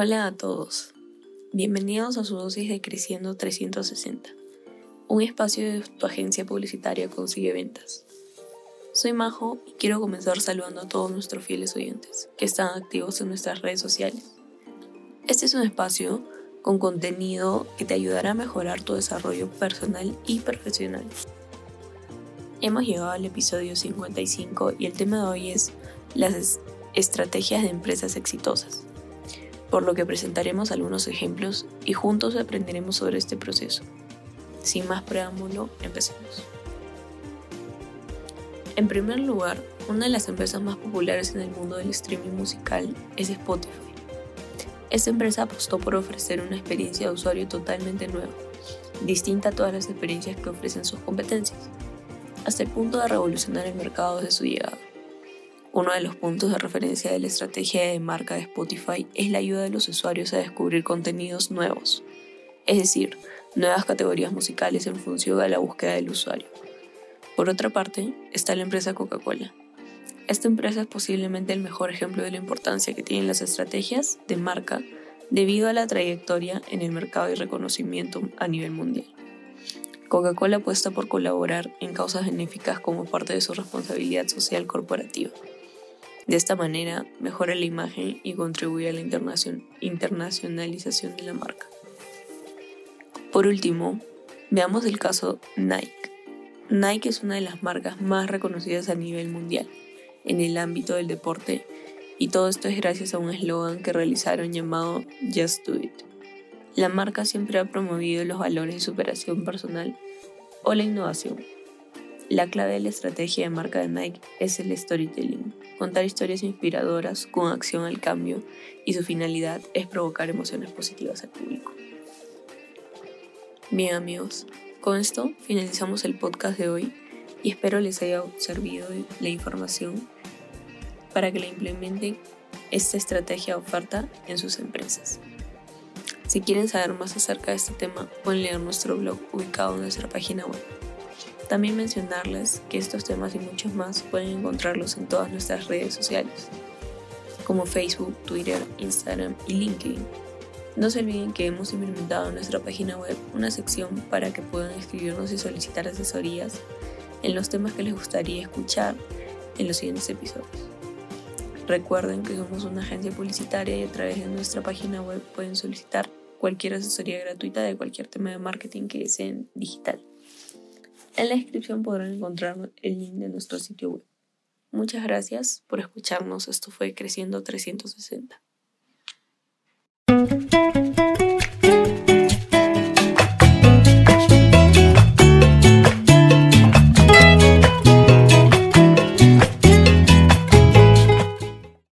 Hola a todos, bienvenidos a su dosis de Creciendo 360, un espacio de tu agencia publicitaria consigue ventas. Soy Majo y quiero comenzar saludando a todos nuestros fieles oyentes que están activos en nuestras redes sociales. Este es un espacio con contenido que te ayudará a mejorar tu desarrollo personal y profesional. Hemos llegado al episodio 55 y el tema de hoy es las estrategias de empresas exitosas, por lo que presentaremos algunos ejemplos y juntos aprenderemos sobre este proceso. Sin más preámbulo, empecemos. En primer lugar, una de las empresas más populares en el mundo del streaming musical es Spotify. Esta empresa apostó por ofrecer una experiencia de usuario totalmente nueva, distinta a todas las experiencias que ofrecen sus competencias hasta el punto de revolucionar el mercado desde su llegada. Uno de los puntos de referencia de la estrategia de marca de Spotify es la ayuda de los usuarios a descubrir contenidos nuevos, es decir, nuevas categorías musicales en función de la búsqueda del usuario. Por otra parte, está la empresa Coca-Cola. Esta empresa es posiblemente el mejor ejemplo de la importancia que tienen las estrategias de marca debido a la trayectoria en el mercado y reconocimiento a nivel mundial. Coca-Cola apuesta por colaborar en causas benéficas como parte de su responsabilidad social corporativa. De esta manera, mejora la imagen y contribuye a la internacionalización de la marca. Por último, veamos el caso Nike. Nike es una de las marcas más reconocidas a nivel mundial en el ámbito del deporte y todo esto es gracias a un eslogan que realizaron llamado Just Do It. La marca siempre ha promovido los valores de superación personal o la innovación. La clave de la estrategia de marca de Nike es el storytelling, contar historias inspiradoras con acción al cambio y su finalidad es provocar emociones positivas al público. Bien amigos, con esto finalizamos el podcast de hoy y espero les haya servido la información para que la implementen esta estrategia oferta en sus empresas. Si quieren saber más acerca de este tema, pueden leer nuestro blog ubicado en nuestra página web. También mencionarles que estos temas y muchos más pueden encontrarlos en todas nuestras redes sociales, como Facebook, Twitter, Instagram y LinkedIn. No se olviden que hemos implementado en nuestra página web una sección para que puedan escribirnos y solicitar asesorías en los temas que les gustaría escuchar en los siguientes episodios. Recuerden que somos una agencia publicitaria y a través de nuestra página web pueden solicitar cualquier asesoría gratuita de cualquier tema de marketing que deseen digital. En la descripción podrán encontrar el link de nuestro sitio web. Muchas gracias por escucharnos. Esto fue Creciendo 360.